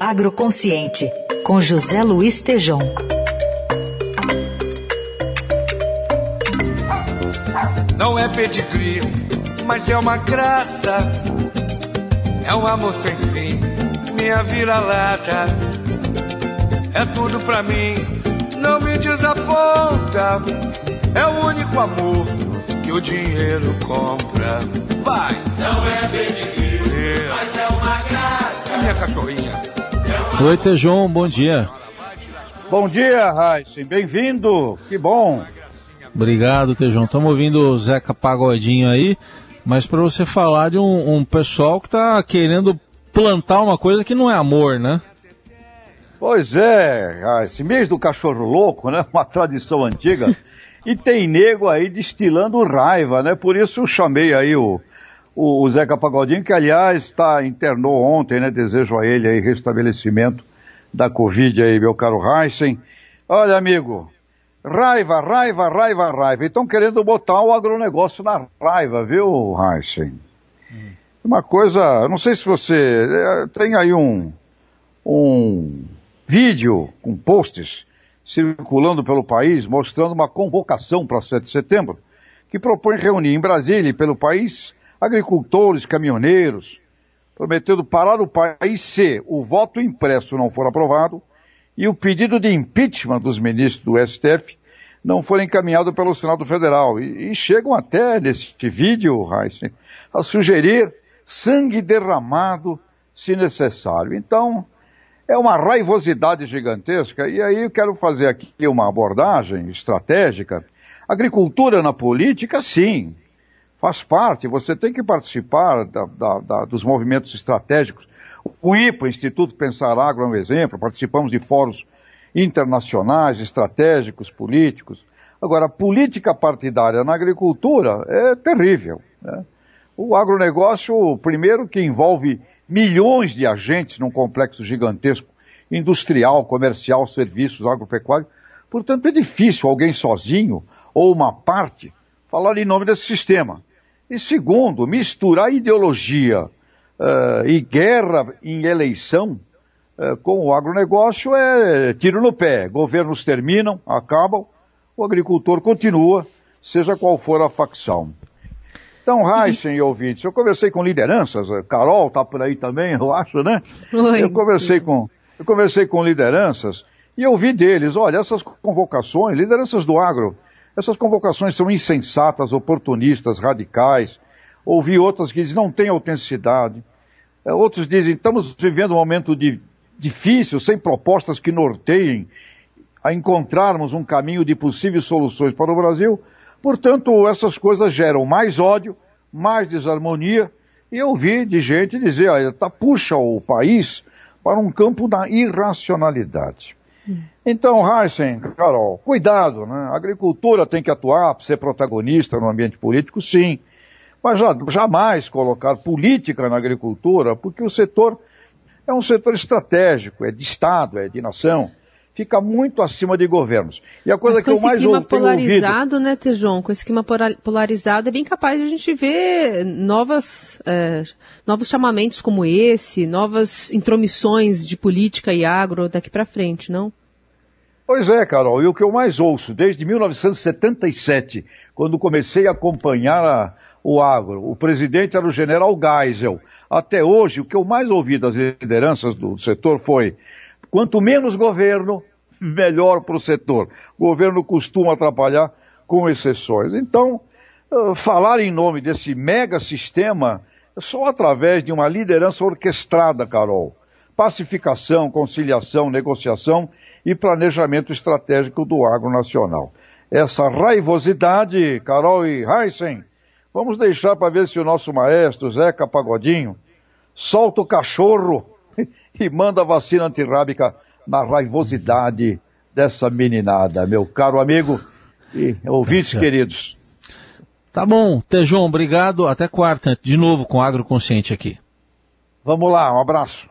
Agroconsciente, com José Luiz Tejom. Não é pedigree, mas é uma graça. É um amor sem fim, minha vira-lata. É tudo pra mim, não me desaponta. É o único amor que o dinheiro compra. Vai! Não é Oi, Tejon, bom dia. Bom dia, Raíssen, bem-vindo, que bom. Obrigado, Tejon. Estamos ouvindo o Zeca Pagodinho aí, mas para você falar de um, um pessoal que está querendo plantar uma coisa que não é amor, né? Pois é, esse mês do cachorro louco, né? Uma tradição antiga. e tem nego aí destilando raiva, né? Por isso eu chamei aí o, o, o Zeca Pagodinho, que aliás está internou ontem, né? Desejo a ele aí restabelecimento da Covid aí, meu caro Heisen. Olha, amigo, Raiva, raiva, raiva, raiva. Estão querendo botar o agronegócio na raiva, viu, Heisen? Hum. Uma coisa, não sei se você é, tem aí um, um vídeo com posts circulando pelo país mostrando uma convocação para 7 de setembro que propõe reunir em Brasília e pelo país agricultores, caminhoneiros, prometendo parar o país se o voto impresso não for aprovado e o pedido de impeachment dos ministros do STF não for encaminhado pelo Senado Federal. E, e chegam até, neste vídeo, Heisen, a sugerir sangue derramado se necessário. Então, é uma raivosidade gigantesca, e aí eu quero fazer aqui uma abordagem estratégica. Agricultura na política, sim, faz parte, você tem que participar da, da, da, dos movimentos estratégicos o IPA, Instituto Pensar Agro, é um exemplo, participamos de fóruns internacionais, estratégicos, políticos. Agora, a política partidária na agricultura é terrível. Né? O agronegócio, primeiro, que envolve milhões de agentes num complexo gigantesco, industrial, comercial, serviços, agropecuário. Portanto, é difícil alguém sozinho ou uma parte falar em nome desse sistema. E segundo, misturar ideologia uh, e guerra em eleição uh, com o agronegócio é tiro no pé. Governos terminam, acabam, o agricultor continua, seja qual for a facção. Então, Heisen e ouvintes, eu conversei com lideranças, Carol está por aí também, eu acho, né? Oi. Eu conversei com, eu conversei com lideranças e ouvi deles, olha, essas convocações, lideranças do agro, essas convocações são insensatas, oportunistas, radicais, Ouvi outras que dizem não tem autenticidade. É, outros dizem estamos vivendo um momento de, difícil, sem propostas que norteiem a encontrarmos um caminho de possíveis soluções para o Brasil. Portanto, essas coisas geram mais ódio, mais desarmonia. E eu vi de gente dizer, olha, tá, puxa o país para um campo da irracionalidade. Então, Heisen, Carol, cuidado, né? A agricultura tem que atuar, ser protagonista no ambiente político, sim mas jamais colocar política na agricultura, porque o setor é um setor estratégico, é de Estado, é de nação, fica muito acima de governos. E a coisa Mas que eu mais ouvi... Com esse clima polarizado, ouvido... né, Tejon, com esse clima polarizado, é bem capaz de a gente ver novas, é, novos chamamentos como esse, novas intromissões de política e agro daqui para frente, não? Pois é, Carol, e o que eu mais ouço desde 1977, quando comecei a acompanhar a, o agro. O presidente era o general Geisel. Até hoje, o que eu mais ouvi das lideranças do setor foi: quanto menos governo, melhor para o setor. O governo costuma atrapalhar, com exceções. Então, eh, falar em nome desse mega sistema é só através de uma liderança orquestrada, Carol. Pacificação, conciliação, negociação e planejamento estratégico do agro nacional. Essa raivosidade, Carol e Heisen, Vamos deixar para ver se o nosso maestro Zeca Pagodinho solta o cachorro e manda a vacina antirrábica na raivosidade dessa meninada, meu caro amigo e ouvintes tá queridos. Tá bom, Tejon, obrigado. Até quarta, de novo com Agroconsciente aqui. Vamos lá, um abraço.